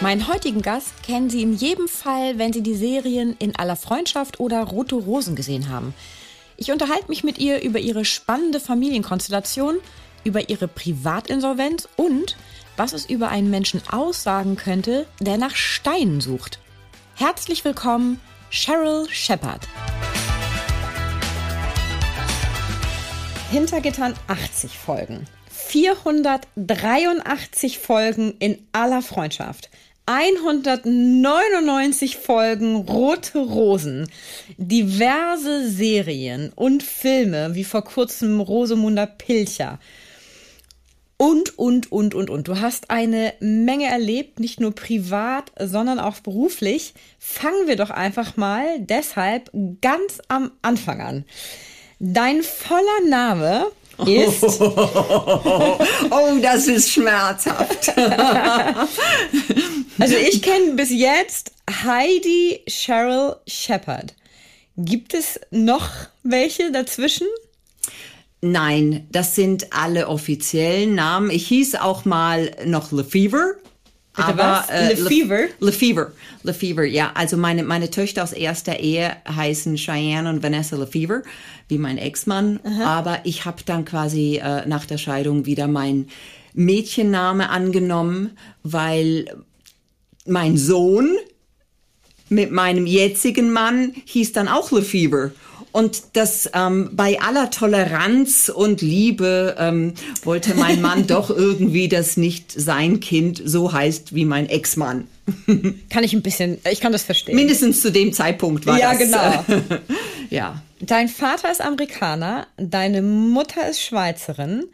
Meinen heutigen Gast kennen Sie in jedem Fall, wenn Sie die Serien in aller Freundschaft oder Rote Rosen gesehen haben. Ich unterhalte mich mit ihr über ihre spannende Familienkonstellation, über ihre Privatinsolvenz und was es über einen Menschen aussagen könnte, der nach Steinen sucht. Herzlich willkommen, Cheryl Shepard. Hintergittern 80 Folgen. 483 Folgen in aller Freundschaft. 199 Folgen Rote Rosen, diverse Serien und Filme, wie vor kurzem Rosemunda Pilcher. Und, und, und, und, und. Du hast eine Menge erlebt, nicht nur privat, sondern auch beruflich. Fangen wir doch einfach mal deshalb ganz am Anfang an. Dein voller Name ist. oh, das ist schmerzhaft. also ich kenne bis jetzt Heidi Cheryl Shepard. Gibt es noch welche dazwischen? Nein, das sind alle offiziellen Namen. Ich hieß auch mal noch LeFever. Bitte aber, was? Äh? LeFever. LeFever, ja. Also meine, meine Töchter aus erster Ehe heißen Cheyenne und Vanessa LeFever, wie mein Ex-Mann. Aber ich habe dann quasi äh, nach der Scheidung wieder mein Mädchenname angenommen, weil mein Sohn mit meinem jetzigen Mann hieß dann auch LeFever. Und das ähm, bei aller Toleranz und Liebe ähm, wollte mein Mann doch irgendwie, dass nicht sein Kind so heißt wie mein Ex-Mann. kann ich ein bisschen, ich kann das verstehen. Mindestens zu dem Zeitpunkt war ja, das. Ja, genau. ja. Dein Vater ist Amerikaner, deine Mutter ist Schweizerin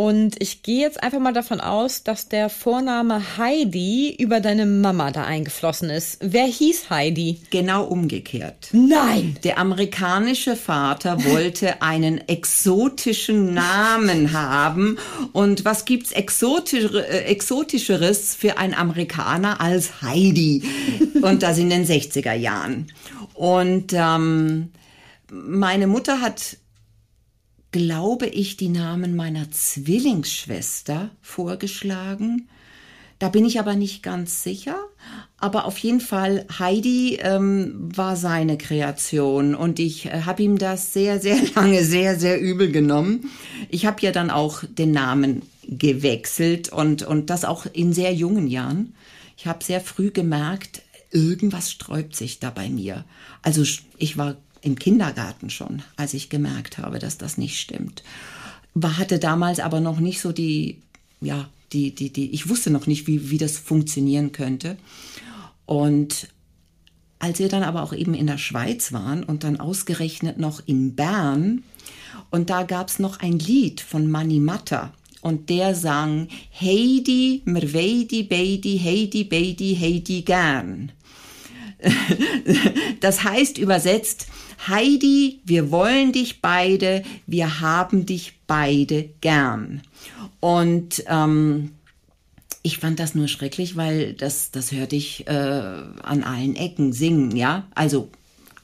und ich gehe jetzt einfach mal davon aus, dass der Vorname Heidi über deine Mama da eingeflossen ist. Wer hieß Heidi? Genau umgekehrt. Nein! Der amerikanische Vater wollte einen exotischen Namen haben. Und was gibt's exotischere, äh, exotischeres für einen Amerikaner als Heidi? Und das in den 60er Jahren. Und ähm, meine Mutter hat glaube ich, die Namen meiner Zwillingsschwester vorgeschlagen. Da bin ich aber nicht ganz sicher. Aber auf jeden Fall, Heidi ähm, war seine Kreation und ich äh, habe ihm das sehr, sehr lange, sehr, sehr übel genommen. Ich habe ja dann auch den Namen gewechselt und, und das auch in sehr jungen Jahren. Ich habe sehr früh gemerkt, irgendwas sträubt sich da bei mir. Also ich war im Kindergarten schon, als ich gemerkt habe, dass das nicht stimmt. War, hatte damals aber noch nicht so die, ja, die, die, die, ich wusste noch nicht, wie, wie das funktionieren könnte. Und als wir dann aber auch eben in der Schweiz waren und dann ausgerechnet noch in Bern, und da gab es noch ein Lied von Manny Matter. Und der sang Heidi, mer weidi, beidi, Heidi, beidi, Heidi gern. Das heißt übersetzt, Heidi, wir wollen dich beide, wir haben dich beide gern. Und ähm, ich fand das nur schrecklich, weil das, das hörte ich äh, an allen Ecken singen, ja. Also,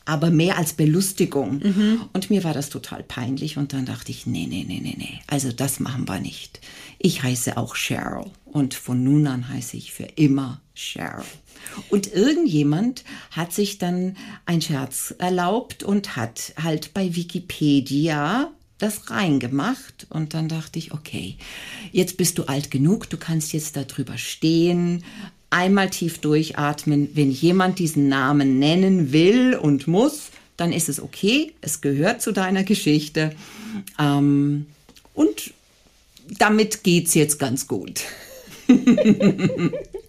aber mehr als Belustigung. Mhm. Und mir war das total peinlich. Und dann dachte ich, nee, nee, nee, nee, nee. Also das machen wir nicht. Ich heiße auch Cheryl. Und von nun an heiße ich für immer Cheryl. Und irgendjemand hat sich dann ein Scherz erlaubt und hat halt bei Wikipedia das reingemacht. Und dann dachte ich, okay, jetzt bist du alt genug, du kannst jetzt darüber stehen, einmal tief durchatmen, wenn jemand diesen Namen nennen will und muss, dann ist es okay, es gehört zu deiner Geschichte. Ähm, und damit geht's jetzt ganz gut.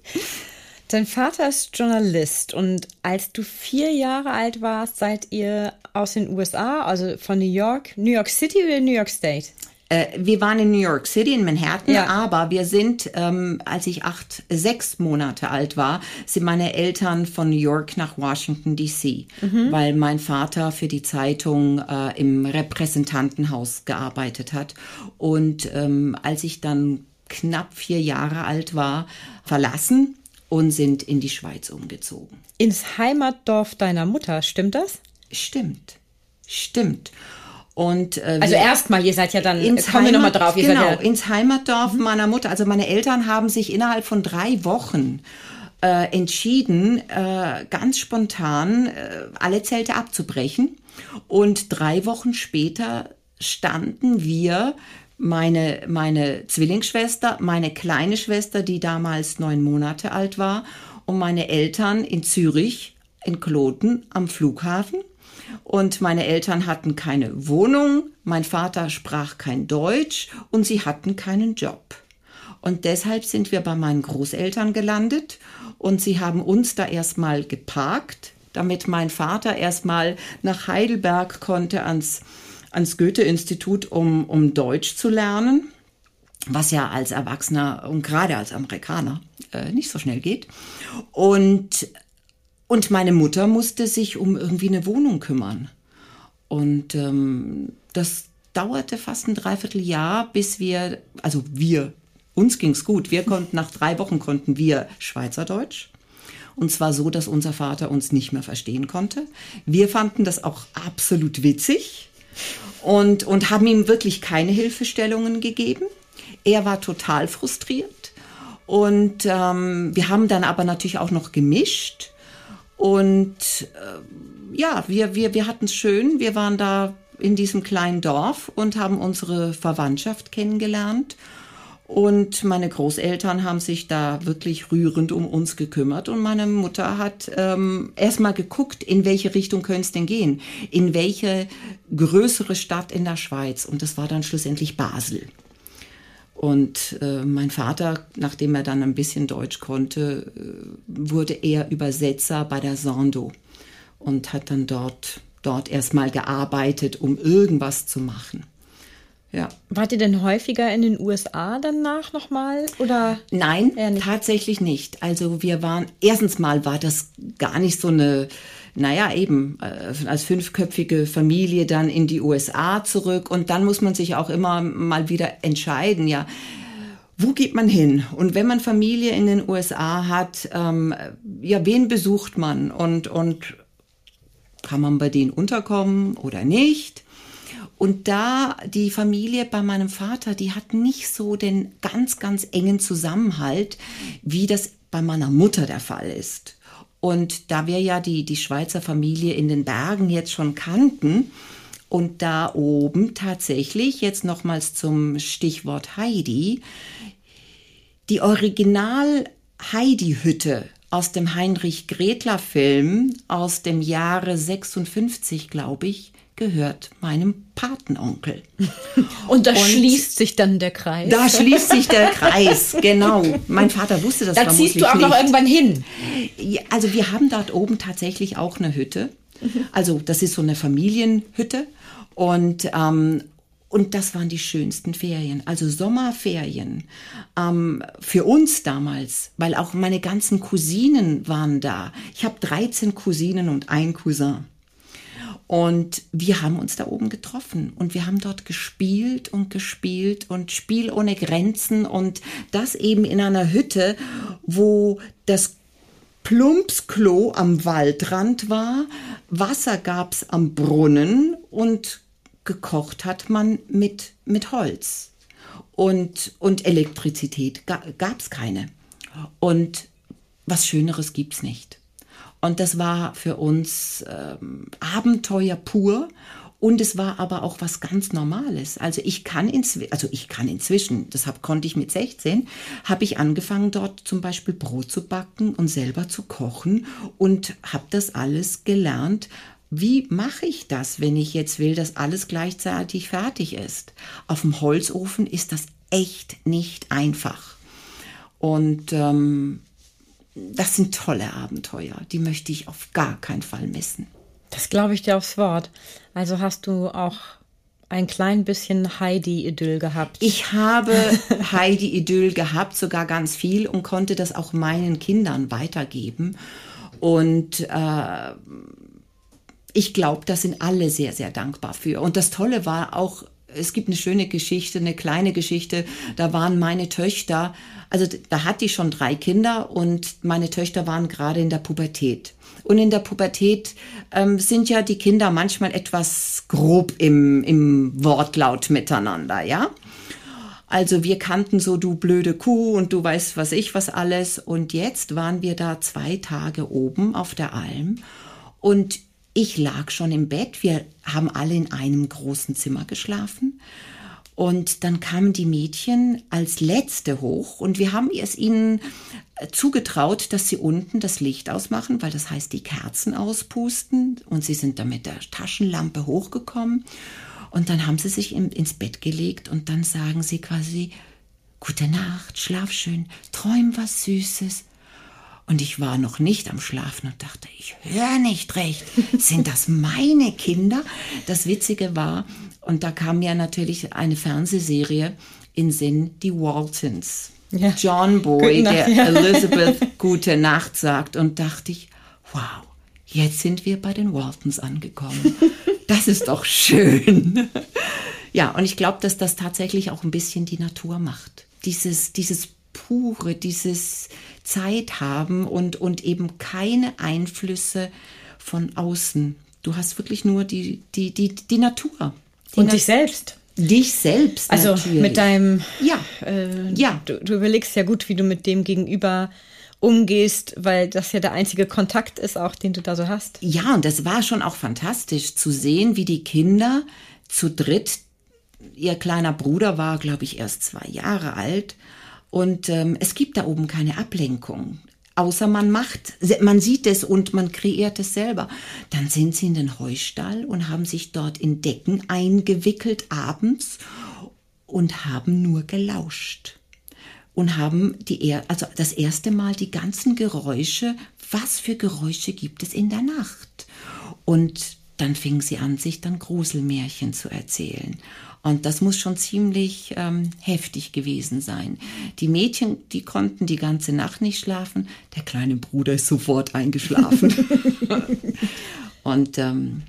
Dein Vater ist Journalist und als du vier Jahre alt warst, seid ihr aus den USA, also von New York, New York City oder New York State? Äh, wir waren in New York City, in Manhattan, Ja. aber wir sind, ähm, als ich acht, sechs Monate alt war, sind meine Eltern von New York nach Washington DC, weil mein Vater für die Zeitung äh, im Repräsentantenhaus gearbeitet hat. Und ähm, als ich dann knapp vier Jahre alt war, verlassen und sind in die Schweiz umgezogen. Ins Heimatdorf deiner Mutter, stimmt das? Stimmt, stimmt. Und äh, Also erstmal, ihr seid ja dann, ins kommen wir nochmal Heimat- drauf, ihr genau, ja, ins Heimatdorf meiner Mutter. Also meine Eltern haben sich innerhalb von drei Wochen äh, entschieden, äh, ganz spontan äh, alle Zelte abzubrechen. Und drei Wochen später standen wir, meine, meine Zwillingsschwester, meine kleine Schwester, die damals neun Monate alt war, und meine Eltern in Zürich, in Kloten am Flughafen. Und meine Eltern hatten keine Wohnung, mein Vater sprach kein Deutsch und sie hatten keinen Job. Und deshalb sind wir bei meinen Großeltern gelandet und sie haben uns da erstmal geparkt, damit mein Vater erstmal nach Heidelberg konnte ans, ans Goethe-Institut, um, um Deutsch zu lernen was ja als Erwachsener und gerade als Amerikaner äh, nicht so schnell geht. Und, und meine Mutter musste sich um irgendwie eine Wohnung kümmern. Und ähm, das dauerte fast ein Dreivierteljahr, bis wir, also wir, uns ging's gut. Wir konnten, nach drei Wochen konnten wir Schweizerdeutsch. Und zwar so, dass unser Vater uns nicht mehr verstehen konnte. Wir fanden das auch absolut witzig und, und haben ihm wirklich keine Hilfestellungen gegeben. Er war total frustriert. Und ähm, wir haben dann aber natürlich auch noch gemischt. Und äh, ja, wir, wir, wir hatten es schön. Wir waren da in diesem kleinen Dorf und haben unsere Verwandtschaft kennengelernt. Und meine Großeltern haben sich da wirklich rührend um uns gekümmert. Und meine Mutter hat ähm, erstmal geguckt, in welche Richtung könnte es denn gehen? In welche größere Stadt in der Schweiz? Und das war dann schlussendlich Basel. Und äh, mein Vater, nachdem er dann ein bisschen Deutsch konnte, äh, wurde er Übersetzer bei der Sando und hat dann dort, dort erstmal gearbeitet, um irgendwas zu machen. Ja. Wart ihr denn häufiger in den USA danach nochmal? Oder? Nein, nicht. tatsächlich nicht. Also wir waren, erstens mal war das gar nicht so eine, naja, eben äh, als fünfköpfige Familie dann in die USA zurück und dann muss man sich auch immer mal wieder entscheiden, ja, wo geht man hin? Und wenn man Familie in den USA hat, ähm, ja, wen besucht man und, und kann man bei denen unterkommen oder nicht? Und da die Familie bei meinem Vater, die hat nicht so den ganz, ganz engen Zusammenhalt, wie das bei meiner Mutter der Fall ist. Und da wir ja die, die Schweizer Familie in den Bergen jetzt schon kannten und da oben tatsächlich, jetzt nochmals zum Stichwort Heidi, die Original Heidi-Hütte aus dem Heinrich Gretler-Film aus dem Jahre 56, glaube ich, gehört meinem Patenonkel. Und da Und- schließt sich dann der Kreis. Da schließt sich der Kreis, genau. Mein Vater wusste das da ziehst du auch nicht. noch irgendwann hin. Also wir haben dort oben tatsächlich auch eine Hütte. Also das ist so eine Familienhütte und ähm, und das waren die schönsten Ferien, also Sommerferien ähm, für uns damals, weil auch meine ganzen Cousinen waren da. Ich habe 13 Cousinen und ein Cousin. Und wir haben uns da oben getroffen und wir haben dort gespielt und gespielt und Spiel ohne Grenzen und das eben in einer Hütte, wo das Plumpsklo am Waldrand war, Wasser gab's am Brunnen und gekocht hat man mit, mit Holz. Und, und Elektrizität gab's keine. Und was Schöneres gibt's nicht. Und das war für uns ähm, Abenteuer pur. Und es war aber auch was ganz Normales. Also ich kann inzwischen, also ich kann inzwischen, das hab, konnte ich mit 16, habe ich angefangen dort zum Beispiel Brot zu backen und selber zu kochen und habe das alles gelernt. Wie mache ich das, wenn ich jetzt will, dass alles gleichzeitig fertig ist? Auf dem Holzofen ist das echt nicht einfach. Und ähm, das sind tolle Abenteuer, die möchte ich auf gar keinen Fall missen. Das glaube ich dir aufs Wort. Also hast du auch ein klein bisschen Heidi-Idyll gehabt. Ich habe Heidi-Idyll gehabt, sogar ganz viel und konnte das auch meinen Kindern weitergeben. Und äh, ich glaube, da sind alle sehr, sehr dankbar für. Und das Tolle war auch, es gibt eine schöne Geschichte, eine kleine Geschichte. Da waren meine Töchter, also da hatte ich schon drei Kinder und meine Töchter waren gerade in der Pubertät. Und in der Pubertät ähm, sind ja die Kinder manchmal etwas grob im, im Wortlaut miteinander, ja. Also wir kannten so du blöde Kuh und du weißt was ich was alles. Und jetzt waren wir da zwei Tage oben auf der Alm und ich lag schon im Bett. Wir haben alle in einem großen Zimmer geschlafen. Und dann kamen die Mädchen als letzte hoch und wir haben es ihnen äh, zugetraut, dass sie unten das Licht ausmachen, weil das heißt die Kerzen auspusten. Und sie sind dann mit der Taschenlampe hochgekommen. Und dann haben sie sich ins Bett gelegt und dann sagen sie quasi, Gute Nacht, schlaf schön, träum was Süßes. Und ich war noch nicht am Schlafen und dachte, ich höre nicht recht. Sind das meine Kinder? Das Witzige war, und da kam ja natürlich eine Fernsehserie in Sinn, die Waltons. Ja. John Boy, der ja. Elizabeth Gute Nacht sagt. Und dachte ich, wow, jetzt sind wir bei den Waltons angekommen. Das ist doch schön. Ja, und ich glaube, dass das tatsächlich auch ein bisschen die Natur macht. Dieses, dieses pure, dieses Zeit haben und, und eben keine Einflüsse von außen. Du hast wirklich nur die, die, die, die Natur. Die und Na dich selbst. Dich selbst. Also natürlich. mit deinem. Ja. Äh, ja. Du, du überlegst ja gut, wie du mit dem Gegenüber umgehst, weil das ja der einzige Kontakt ist, auch den du da so hast. Ja, und das war schon auch fantastisch zu sehen, wie die Kinder zu dritt, ihr kleiner Bruder war, glaube ich, erst zwei Jahre alt, und ähm, es gibt da oben keine Ablenkung. Außer man macht, man sieht es und man kreiert es selber. Dann sind sie in den Heustall und haben sich dort in Decken eingewickelt abends und haben nur gelauscht und haben die also das erste Mal die ganzen Geräusche, was für Geräusche gibt es in der Nacht? Und dann fingen sie an, sich dann Gruselmärchen zu erzählen. Und das muss schon ziemlich ähm, heftig gewesen sein. Die Mädchen, die konnten die ganze Nacht nicht schlafen. Der kleine Bruder ist sofort eingeschlafen. und ähm,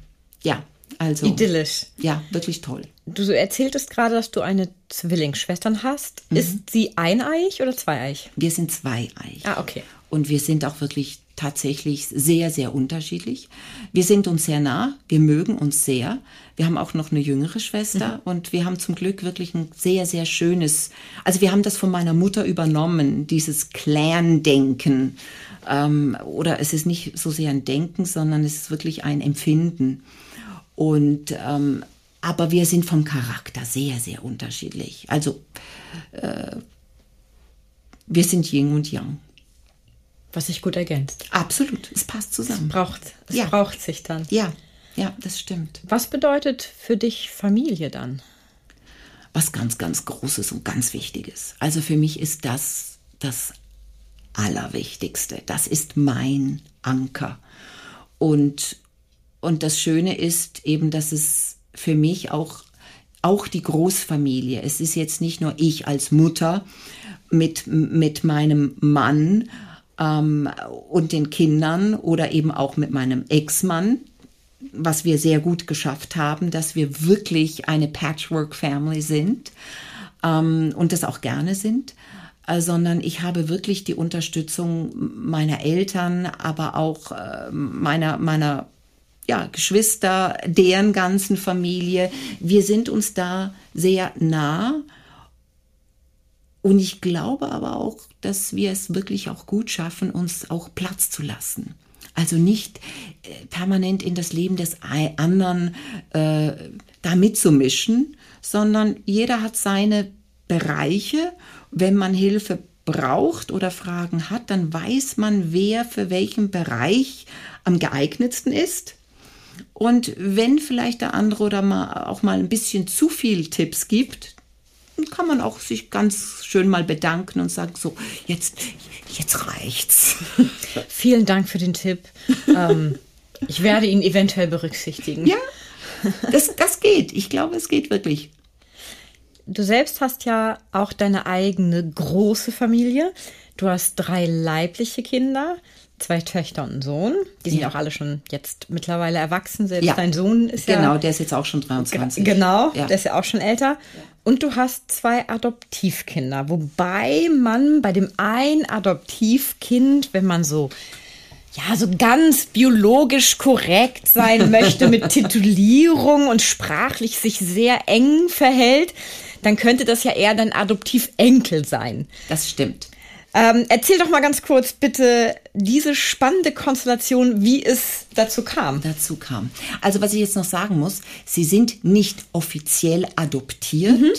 ja, also. Idyllisch. Ja, wirklich toll. Du erzähltest gerade, dass du eine Zwillingsschwestern hast. Mhm. Ist sie eineich oder zweieich? Wir sind zweieich. Ah, okay. Und wir sind auch wirklich tatsächlich sehr, sehr unterschiedlich. Wir sind uns sehr nah, wir mögen uns sehr. Wir haben auch noch eine jüngere Schwester mhm. und wir haben zum Glück wirklich ein sehr, sehr schönes, also wir haben das von meiner Mutter übernommen, dieses Clan-Denken. Ähm, oder es ist nicht so sehr ein Denken, sondern es ist wirklich ein Empfinden. Und ähm, aber wir sind vom Charakter sehr, sehr unterschiedlich. Also äh, wir sind Yin und Yang was sich gut ergänzt. Absolut, es passt zusammen. Es braucht, es ja. braucht sich dann. Ja, ja, das stimmt. Was bedeutet für dich Familie dann? Was ganz, ganz Großes und ganz Wichtiges. Also für mich ist das das Allerwichtigste. Das ist mein Anker. Und, und das Schöne ist eben, dass es für mich auch, auch die Großfamilie, es ist jetzt nicht nur ich als Mutter mit, mit meinem Mann, ähm, und den Kindern oder eben auch mit meinem Ex-Mann, was wir sehr gut geschafft haben, dass wir wirklich eine Patchwork-Family sind ähm, und das auch gerne sind, äh, sondern ich habe wirklich die Unterstützung meiner Eltern, aber auch äh, meiner, meiner ja, Geschwister, deren ganzen Familie. Wir sind uns da sehr nah und ich glaube aber auch, dass wir es wirklich auch gut schaffen, uns auch Platz zu lassen. Also nicht äh, permanent in das Leben des anderen äh, da mitzumischen, sondern jeder hat seine Bereiche. Wenn man Hilfe braucht oder Fragen hat, dann weiß man, wer für welchen Bereich am geeignetsten ist. Und wenn vielleicht der andere oder mal auch mal ein bisschen zu viel Tipps gibt, kann man auch sich ganz schön mal bedanken und sagen, so, jetzt, jetzt reicht's. Vielen Dank für den Tipp. ähm, ich werde ihn eventuell berücksichtigen. Ja, das, das geht. Ich glaube, es geht wirklich. Du selbst hast ja auch deine eigene große Familie. Du hast drei leibliche Kinder, zwei Töchter und einen Sohn. Die sind ja. auch alle schon jetzt mittlerweile erwachsen. Selbst ja. dein Sohn ist genau, ja. Genau, der ist jetzt auch schon 23. Genau, ja. der ist ja auch schon älter. Und du hast zwei Adoptivkinder, wobei man bei dem ein Adoptivkind, wenn man so ja, so ganz biologisch korrekt sein möchte mit Titulierung und sprachlich sich sehr eng verhält, dann könnte das ja eher dein Adoptivenkel sein. Das stimmt. Ähm, erzähl doch mal ganz kurz bitte diese spannende Konstellation, wie es dazu kam. Dazu kam. Also was ich jetzt noch sagen muss, sie sind nicht offiziell adoptiert. Mhm.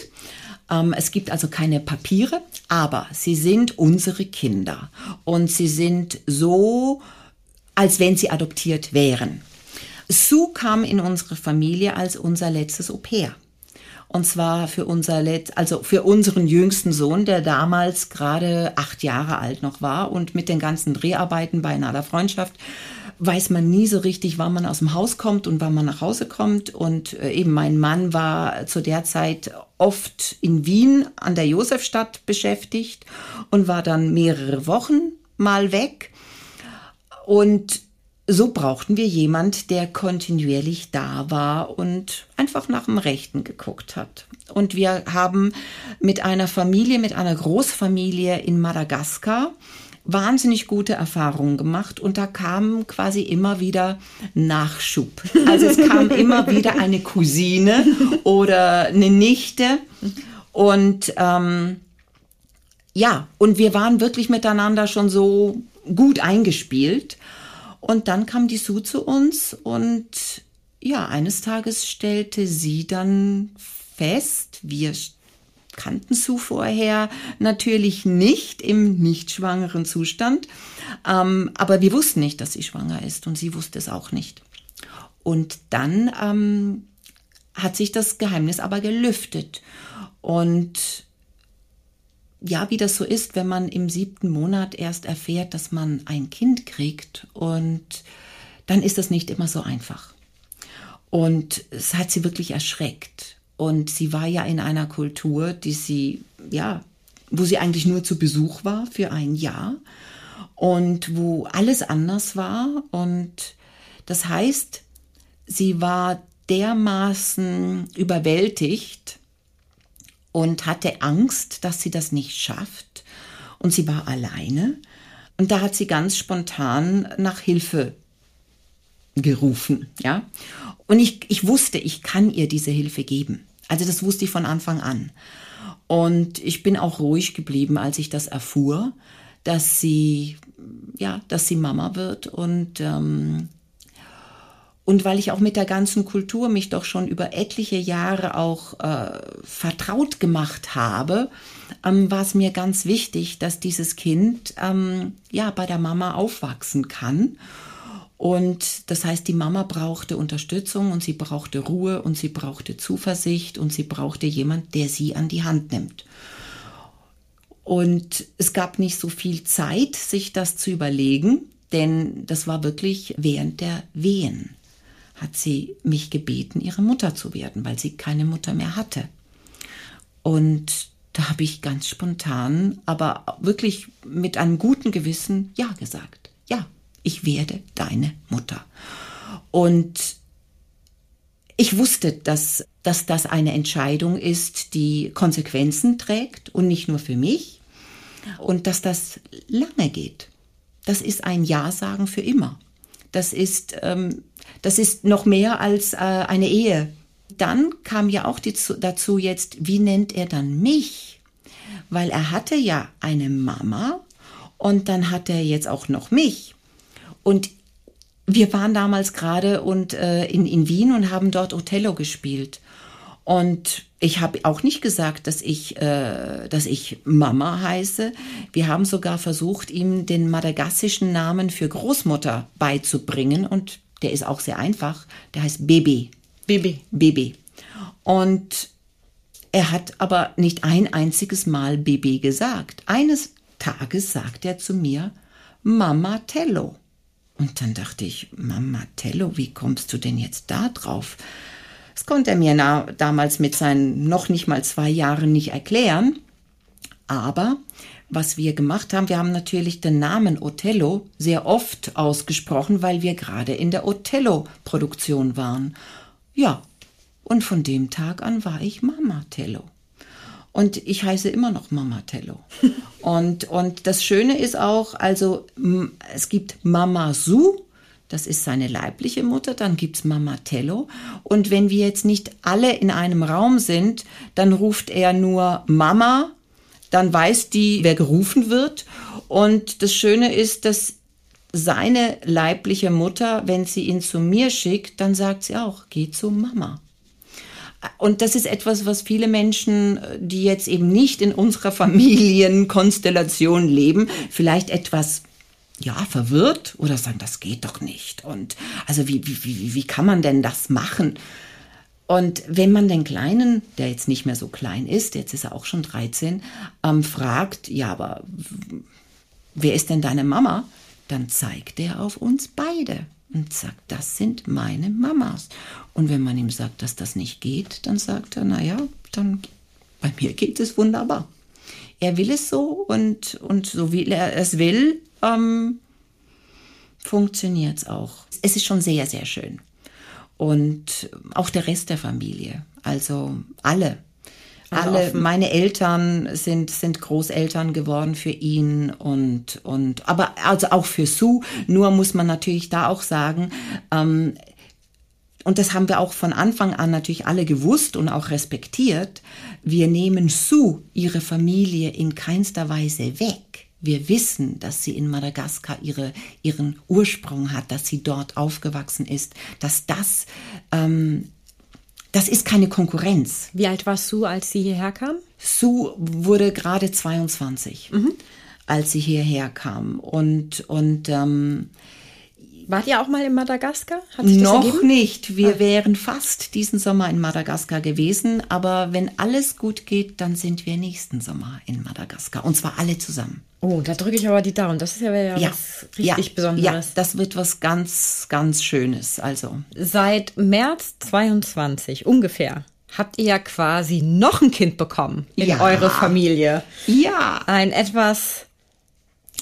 Ähm, es gibt also keine Papiere, aber sie sind unsere Kinder und sie sind so, als wenn sie adoptiert wären. Sue kam in unsere Familie als unser letztes Au pair. Und zwar für unser Let also für unseren jüngsten Sohn, der damals gerade acht Jahre alt noch war und mit den ganzen Dreharbeiten bei einer Freundschaft weiß man nie so richtig, wann man aus dem Haus kommt und wann man nach Hause kommt. Und äh, eben mein Mann war zu der Zeit oft in Wien an der Josefstadt beschäftigt und war dann mehrere Wochen mal weg. Und so brauchten wir jemand, der kontinuierlich da war und einfach nach dem Rechten geguckt hat. Und wir haben mit einer Familie, mit einer Großfamilie in Madagaskar wahnsinnig gute Erfahrungen gemacht und da kam quasi immer wieder Nachschub. Also es kam immer wieder eine Cousine oder eine Nichte und ähm, ja, und wir waren wirklich miteinander schon so gut eingespielt. Und dann kam die Sue zu uns und ja, eines Tages stellte sie dann fest, wir kannten Sue vorher natürlich nicht im nicht schwangeren Zustand, ähm, aber wir wussten nicht, dass sie schwanger ist und sie wusste es auch nicht. Und dann ähm, hat sich das Geheimnis aber gelüftet und ja, wie das so ist, wenn man im siebten Monat erst erfährt, dass man ein Kind kriegt und dann ist das nicht immer so einfach. Und es hat sie wirklich erschreckt. Und sie war ja in einer Kultur, die sie, ja, wo sie eigentlich nur zu Besuch war für ein Jahr und wo alles anders war. Und das heißt, sie war dermaßen überwältigt und hatte Angst, dass sie das nicht schafft. Und sie war alleine. Und da hat sie ganz spontan nach Hilfe gerufen, ja. Und ich, ich wusste, ich kann ihr diese Hilfe geben. Also das wusste ich von Anfang an. Und ich bin auch ruhig geblieben, als ich das erfuhr, dass sie, ja, dass sie Mama wird und ähm, und weil ich auch mit der ganzen Kultur mich doch schon über etliche Jahre auch äh, vertraut gemacht habe, ähm, war es mir ganz wichtig, dass dieses Kind ähm, ja bei der Mama aufwachsen kann. Und das heißt, die Mama brauchte Unterstützung und sie brauchte Ruhe und sie brauchte Zuversicht und sie brauchte jemand, der sie an die Hand nimmt. Und es gab nicht so viel Zeit, sich das zu überlegen, denn das war wirklich während der Wehen hat sie mich gebeten, ihre Mutter zu werden, weil sie keine Mutter mehr hatte. Und da habe ich ganz spontan, aber wirklich mit einem guten Gewissen Ja gesagt. Ja, ich werde deine Mutter. Und ich wusste, dass, dass das eine Entscheidung ist, die Konsequenzen trägt und nicht nur für mich und dass das lange geht. Das ist ein Ja sagen für immer. Das ist ähm, das ist noch mehr als äh, eine Ehe. Dann kam ja auch die, dazu jetzt, wie nennt er dann mich? Weil er hatte ja eine Mama und dann hat er jetzt auch noch mich. Und wir waren damals gerade und äh, in, in Wien und haben dort Othello gespielt. Und ich habe auch nicht gesagt, dass ich, äh, dass ich Mama heiße. Wir haben sogar versucht, ihm den madagassischen Namen für Großmutter beizubringen und der ist auch sehr einfach. Der heißt Baby. Baby. Baby. Und er hat aber nicht ein einziges Mal Baby gesagt. Eines Tages sagt er zu mir, Mama Tello. Und dann dachte ich, Mama Tello, wie kommst du denn jetzt da drauf? Das konnte er mir damals mit seinen noch nicht mal zwei Jahren nicht erklären. Aber was wir gemacht haben, wir haben natürlich den Namen Othello sehr oft ausgesprochen, weil wir gerade in der Othello-Produktion waren. Ja, und von dem Tag an war ich Mama Tello. Und ich heiße immer noch Mama Tello. und, und das Schöne ist auch, also es gibt Mama Su, das ist seine leibliche Mutter, dann gibt's Mama Tello. Und wenn wir jetzt nicht alle in einem Raum sind, dann ruft er nur Mama dann weiß die, wer gerufen wird. Und das Schöne ist, dass seine leibliche Mutter, wenn sie ihn zu mir schickt, dann sagt sie auch, geh zu Mama. Und das ist etwas, was viele Menschen, die jetzt eben nicht in unserer Familienkonstellation leben, vielleicht etwas ja, verwirrt oder sagen, das geht doch nicht. Und also wie, wie, wie, wie kann man denn das machen? Und wenn man den Kleinen, der jetzt nicht mehr so klein ist, jetzt ist er auch schon 13, ähm, fragt, ja, aber wer ist denn deine Mama? Dann zeigt er auf uns beide und sagt, das sind meine Mamas. Und wenn man ihm sagt, dass das nicht geht, dann sagt er, naja, dann bei mir geht es wunderbar. Er will es so und, und so wie er es will, ähm, funktioniert es auch. Es ist schon sehr, sehr schön und auch der Rest der Familie. Also alle. Also alle, meine Eltern sind, sind Großeltern geworden für ihn und, und, aber also auch für Sue. Nur muss man natürlich da auch sagen, ähm, und das haben wir auch von Anfang an natürlich alle gewusst und auch respektiert. Wir nehmen Sue, ihre Familie, in keinster Weise weg. Wir wissen, dass sie in Madagaskar ihre, ihren Ursprung hat, dass sie dort aufgewachsen ist, dass das, ähm, das ist keine Konkurrenz. Wie alt war Sue, als sie hierher kam? Sue wurde gerade 22, mhm. als sie hierher kam. Und, und ähm, Wart ihr auch mal in Madagaskar? Noch nicht. Wir ah. wären fast diesen Sommer in Madagaskar gewesen. Aber wenn alles gut geht, dann sind wir nächsten Sommer in Madagaskar. Und zwar alle zusammen. Oh, da drücke ich aber die Daumen. Das ist ja, ja, ja was richtig ja, Besonderes. Ja, das wird was ganz, ganz Schönes. Also. Seit März 22 ungefähr habt ihr ja quasi noch ein Kind bekommen in ja. eure Familie. Ja. Ein etwas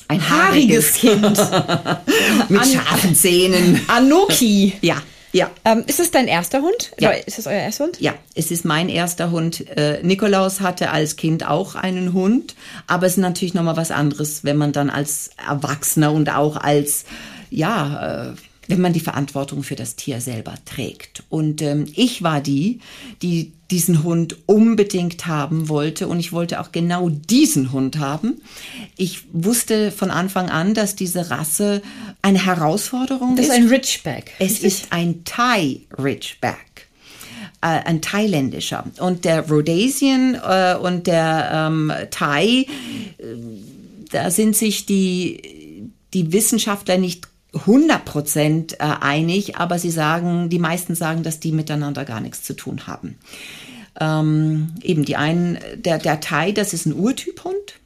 ein haariges Kind. Mit An scharfen Zähnen. Anoki. Ja. Ja. Ähm, ist es dein erster Hund? Ja. Ist es euer erster Hund? Ja, es ist mein erster Hund. Äh, Nikolaus hatte als Kind auch einen Hund, aber es ist natürlich nochmal was anderes, wenn man dann als Erwachsener und auch als, ja, äh, wenn man die Verantwortung für das Tier selber trägt. Und ähm, ich war die, die diesen Hund unbedingt haben wollte und ich wollte auch genau diesen Hund haben. Ich wusste von Anfang an, dass diese Rasse eine Herausforderung das ist. Das ist ein Ridgeback. Es ist ein Thai Ridgeback äh, ein thailändischer. Und der Rhodesian äh, und der ähm, Thai, äh, da sind sich die, die Wissenschaftler nicht 100 Prozent äh, einig, aber sie sagen, die meisten sagen, dass die miteinander gar nichts zu tun haben. Ähm, eben die einen, der, der Thai, das ist ein Urtyphund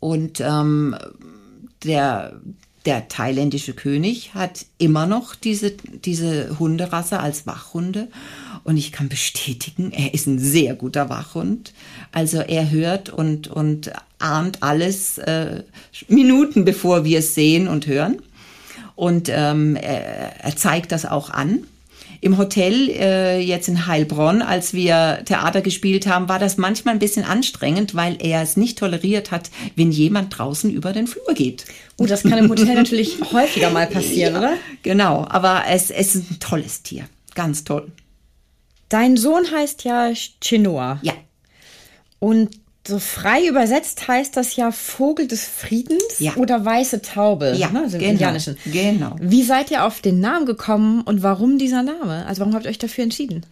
und ähm, der, der thailändische König hat immer noch diese, diese Hunderasse als Wachhunde. Und ich kann bestätigen, er ist ein sehr guter Wachhund. Also er hört und, und ahnt alles äh, Minuten bevor wir es sehen und hören und ähm, er, er zeigt das auch an. Im Hotel äh, jetzt in Heilbronn, als wir Theater gespielt haben, war das manchmal ein bisschen anstrengend, weil er es nicht toleriert hat, wenn jemand draußen über den Flur geht. Oh, das kann im Hotel natürlich häufiger mal passieren, ja, oder? Genau, aber es, es ist ein tolles Tier. Ganz toll. Dein Sohn heißt ja Chinoa. Ja. Und so frei übersetzt heißt das ja Vogel des Friedens ja. oder weiße Taube. Ja, ne, genau, Indianischen. genau. Wie seid ihr auf den Namen gekommen und warum dieser Name? Also warum habt ihr euch dafür entschieden?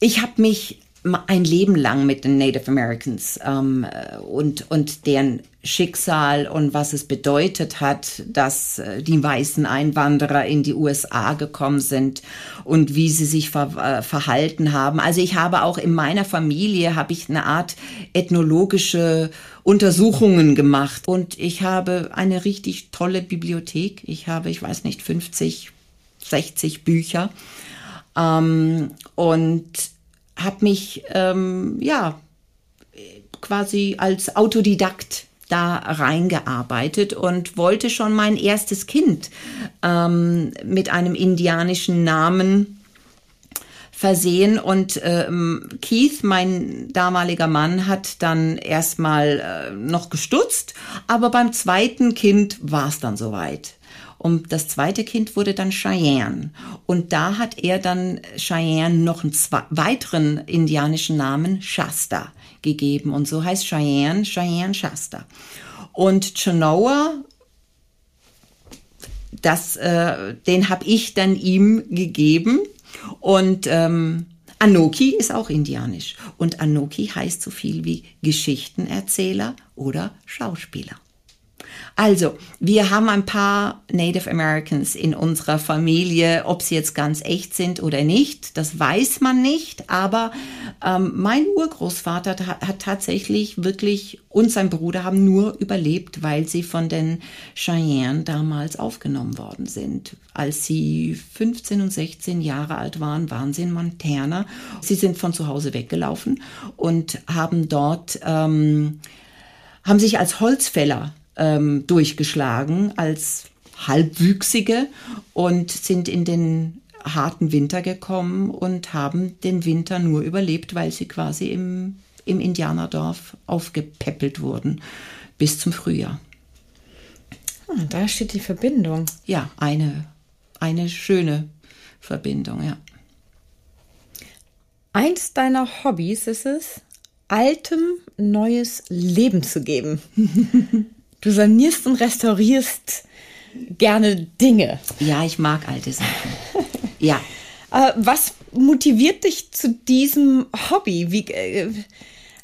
Ich habe mich ein Leben lang mit den Native Americans ähm, und, und deren Schicksal und was es bedeutet hat, dass äh, die weißen Einwanderer in die USA gekommen sind und wie sie sich ver äh, verhalten haben. Also ich habe auch in meiner Familie habe ich eine Art ethnologische Untersuchungen gemacht und ich habe eine richtig tolle Bibliothek. Ich habe, ich weiß nicht, 50, 60 Bücher Ähm, und habe mich, ähm, ja, quasi als Autodidakt da reingearbeitet und wollte schon mein erstes Kind ähm, mit einem indianischen Namen versehen. Und ähm, Keith, mein damaliger Mann, hat dann erstmal äh, noch gestutzt, aber beim zweiten Kind war es dann soweit. Und das zweite Kind wurde dann Cheyenne. Und da hat er dann Cheyenne noch einen weiteren indianischen Namen, Shasta, gegeben. Und so heißt Cheyenne, Cheyenne Shasta. Und Chenoa, das, äh, den habe ich dann ihm gegeben. Und ähm, Anoki ist auch indianisch. Und Anoki heißt so viel wie Geschichtenerzähler oder Schauspieler. Also, wir haben ein paar Native Americans in unserer Familie, ob sie jetzt ganz echt sind oder nicht, das weiß man nicht, aber ähm, mein Urgroßvater hat, hat, tatsächlich wirklich und sein Bruder haben nur überlebt, weil sie von den Cheyenne damals aufgenommen worden sind. Als sie 15 und 16 Jahre alt waren, waren sie in Montana. Sie sind von zu Hause weggelaufen und haben dort, ähm, haben sich als Holzfäller ähm, durchgeschlagen als Halbwüchsige und sind in den harten Winter gekommen und haben den Winter nur überlebt, weil sie quasi im, im Indianerdorf aufgepäppelt wurden bis zum Frühjahr. Ah, da steht die Verbindung. Ja, eine, eine schöne Verbindung, ja. Eins deiner Hobbys ist es, altem neues Leben zu geben. Du sanierst und restaurierst gerne Dinge. Ja, ich mag alte Sachen. ja. Was motiviert dich zu diesem Hobby? Wie, äh,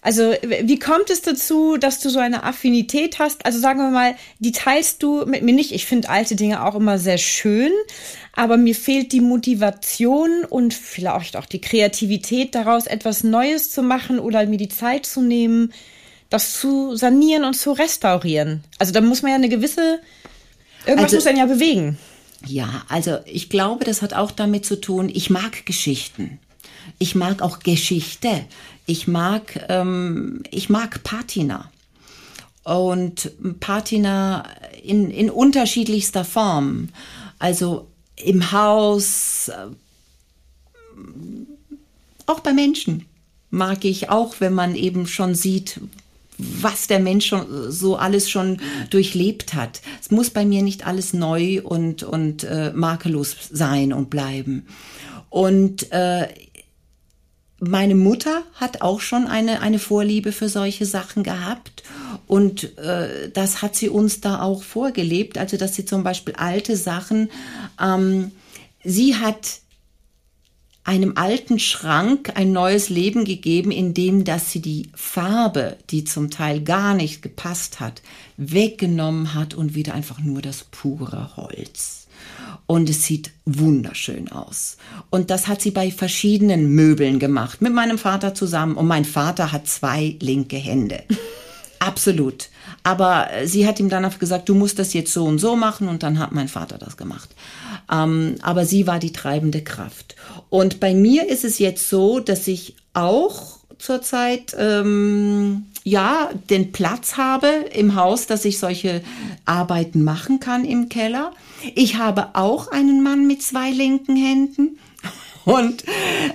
also, wie kommt es dazu, dass du so eine Affinität hast? Also, sagen wir mal, die teilst du mit mir nicht. Ich finde alte Dinge auch immer sehr schön, aber mir fehlt die Motivation und vielleicht auch die Kreativität daraus, etwas Neues zu machen oder mir die Zeit zu nehmen, das zu sanieren und zu restaurieren. Also da muss man ja eine gewisse, irgendwas also, muss einen ja bewegen. Ja, also ich glaube, das hat auch damit zu tun, ich mag Geschichten. Ich mag auch Geschichte. Ich mag, ähm, ich mag Patina. Und Patina in, in unterschiedlichster Form. Also im Haus, äh, auch bei Menschen mag ich auch, wenn man eben schon sieht, was der Mensch schon, so alles schon durchlebt hat. Es muss bei mir nicht alles neu und, und äh, makellos sein und bleiben. Und äh, meine Mutter hat auch schon eine, eine Vorliebe für solche Sachen gehabt. Und äh, das hat sie uns da auch vorgelebt. Also, dass sie zum Beispiel alte Sachen, ähm, sie hat einem alten Schrank ein neues Leben gegeben, indem dass sie die Farbe, die zum Teil gar nicht gepasst hat, weggenommen hat und wieder einfach nur das pure Holz. Und es sieht wunderschön aus. Und das hat sie bei verschiedenen Möbeln gemacht, mit meinem Vater zusammen. Und mein Vater hat zwei linke Hände. Absolut. Aber sie hat ihm dann gesagt, du musst das jetzt so und so machen. Und dann hat mein Vater das gemacht. Ähm, aber sie war die treibende Kraft. Und bei mir ist es jetzt so, dass ich auch zurzeit ähm, ja den Platz habe im Haus, dass ich solche Arbeiten machen kann im Keller. Ich habe auch einen Mann mit zwei linken Händen. Und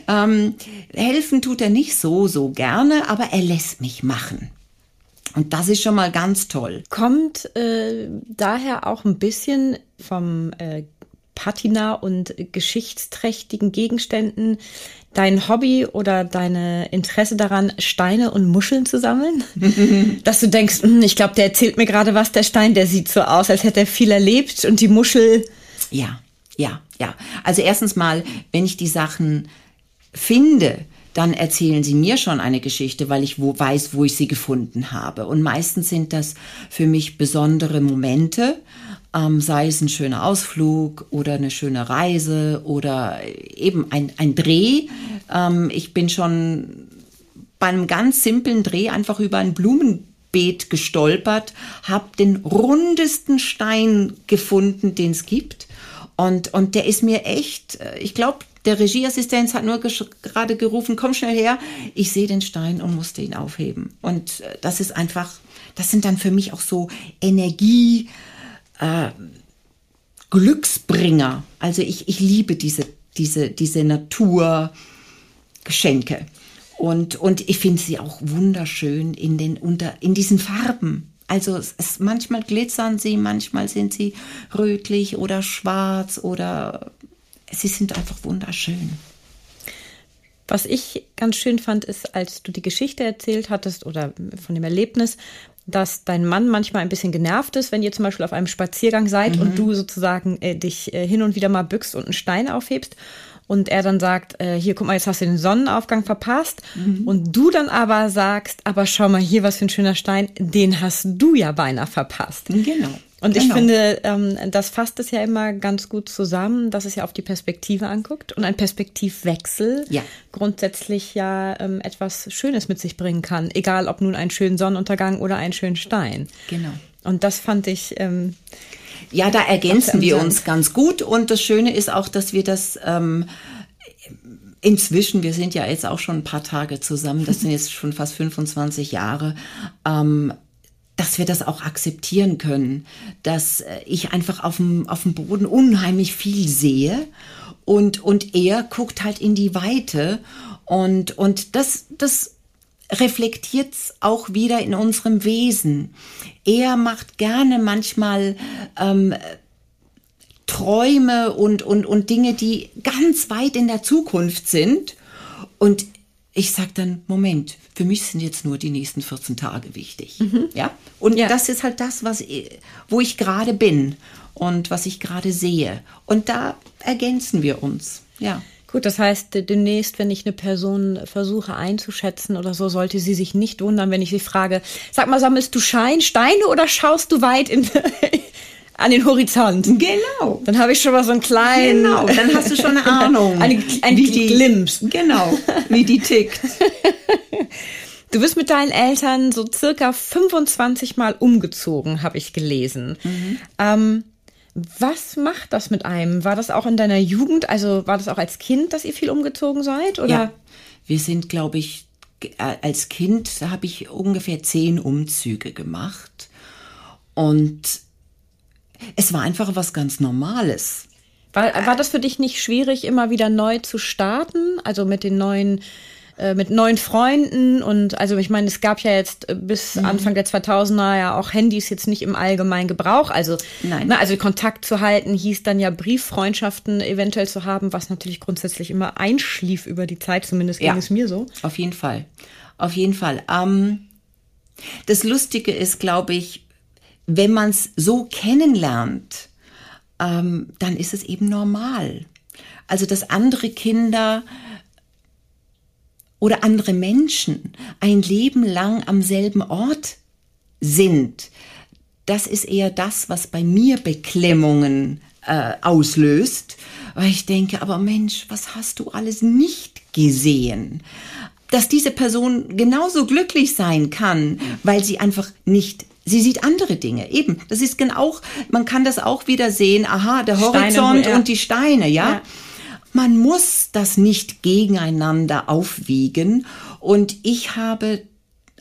ähm, helfen tut er nicht so, so gerne, aber er lässt mich machen. Und das ist schon mal ganz toll. Kommt äh, daher auch ein bisschen vom äh, Patina und geschichtsträchtigen Gegenständen dein Hobby oder deine Interesse daran, Steine und Muscheln zu sammeln? Dass du denkst, hm, ich glaube, der erzählt mir gerade was, der Stein, der sieht so aus, als hätte er viel erlebt und die Muschel. Ja, ja, ja. Also erstens mal, wenn ich die Sachen finde, dann erzählen sie mir schon eine Geschichte, weil ich wo, weiß, wo ich sie gefunden habe. Und meistens sind das für mich besondere Momente, ähm, sei es ein schöner Ausflug oder eine schöne Reise oder eben ein, ein Dreh. Ähm, ich bin schon bei einem ganz simplen Dreh einfach über ein Blumenbeet gestolpert, habe den rundesten Stein gefunden, den es gibt. Und, und der ist mir echt, äh, ich glaube, der Regieassistenz hat nur gerade gerufen, komm schnell her. Ich sehe den Stein und musste ihn aufheben. Und äh, das ist einfach, das sind dann für mich auch so Energie, äh, Glücksbringer. Also ich, ich liebe diese, diese, diese Naturgeschenke. Und, und ich finde sie auch wunderschön in den unter, in diesen Farben. Also es, es, manchmal glitzern sie, manchmal sind sie rötlich oder schwarz oder sie sind einfach wunderschön. Was ich ganz schön fand, ist, als du die Geschichte erzählt hattest oder von dem Erlebnis, dass dein Mann manchmal ein bisschen genervt ist, wenn ihr zum Beispiel auf einem Spaziergang seid mhm. und du sozusagen äh, dich äh, hin und wieder mal bückst und einen Stein aufhebst und er dann sagt, äh, hier, guck mal, jetzt hast du den Sonnenaufgang verpasst. Mhm. Und du dann aber sagst, aber schau mal hier, was für ein schöner Stein, den hast du ja beinahe verpasst. Genau. Und genau. ich finde, ähm, das fasst es ja immer ganz gut zusammen, dass es ja auf die Perspektive anguckt und ein Perspektivwechsel ja. grundsätzlich ja ähm, etwas Schönes mit sich bringen kann, egal ob nun einen schönen Sonnenuntergang oder einen schönen Stein. Genau. Und das fand ich. Ähm, ja, da ergänzen wir uns ganz gut. Und das Schöne ist auch, dass wir das ähm, inzwischen, wir sind ja jetzt auch schon ein paar Tage zusammen, das sind jetzt schon fast 25 Jahre, ähm, dass wir das auch akzeptieren können, dass äh, ich einfach auf dem, auf dem Boden unheimlich viel sehe und, und er guckt halt in die Weite und, und das, das reflektiert es auch wieder in unserem Wesen. Er macht gerne manchmal ähm, Träume und, und, und Dinge, die ganz weit in der Zukunft sind. Und ich sage dann, Moment, für mich sind jetzt nur die nächsten 14 Tage wichtig. Mhm. Ja. Und ja. das ist halt das, was, wo ich gerade bin und was ich gerade sehe. Und da ergänzen wir uns. Ja. Gut, das heißt, demnächst, wenn ich eine Person versuche einzuschätzen oder so, sollte sie sich nicht wundern, wenn ich sie frage, sag mal, sammelst du Schein, Steine oder schaust du weit in, an den Horizont? Genau. Dann habe ich schon mal so einen kleinen... Genau, dann hast du schon eine Ahnung. ein, ein wie die, Glimpse. Genau, wie die tickt. Du bist mit deinen Eltern so circa 25 Mal umgezogen, habe ich gelesen. Mhm. Ähm, was macht das mit einem? War das auch in deiner Jugend? Also war das auch als Kind, dass ihr viel umgezogen seid? Oder? Ja, wir sind, glaube ich, als Kind habe ich ungefähr zehn Umzüge gemacht. Und es war einfach was ganz Normales. War, war das für dich nicht schwierig, immer wieder neu zu starten? Also mit den neuen äh, mit neuen Freunden und also ich meine, es gab ja jetzt äh, bis mhm. Anfang der 2000er ja auch Handys jetzt nicht im allgemeinen Gebrauch. Also, Nein. Ne, also Kontakt zu halten hieß dann ja Brieffreundschaften eventuell zu haben, was natürlich grundsätzlich immer einschlief über die Zeit, zumindest ging ja, es mir so. Auf jeden Fall. Auf jeden Fall. Ähm, das Lustige ist, glaube ich, wenn man es so kennenlernt, ähm, dann ist es eben normal. Also, dass andere Kinder oder andere Menschen ein Leben lang am selben Ort sind, das ist eher das, was bei mir Beklemmungen äh, auslöst, weil ich denke, aber Mensch, was hast du alles nicht gesehen? Dass diese Person genauso glücklich sein kann, weil sie einfach nicht Sie sieht andere Dinge. Eben, das ist genau, man kann das auch wieder sehen. Aha, der Horizont Steine, ja. und die Steine, ja? ja. Man muss das nicht gegeneinander aufwiegen und ich habe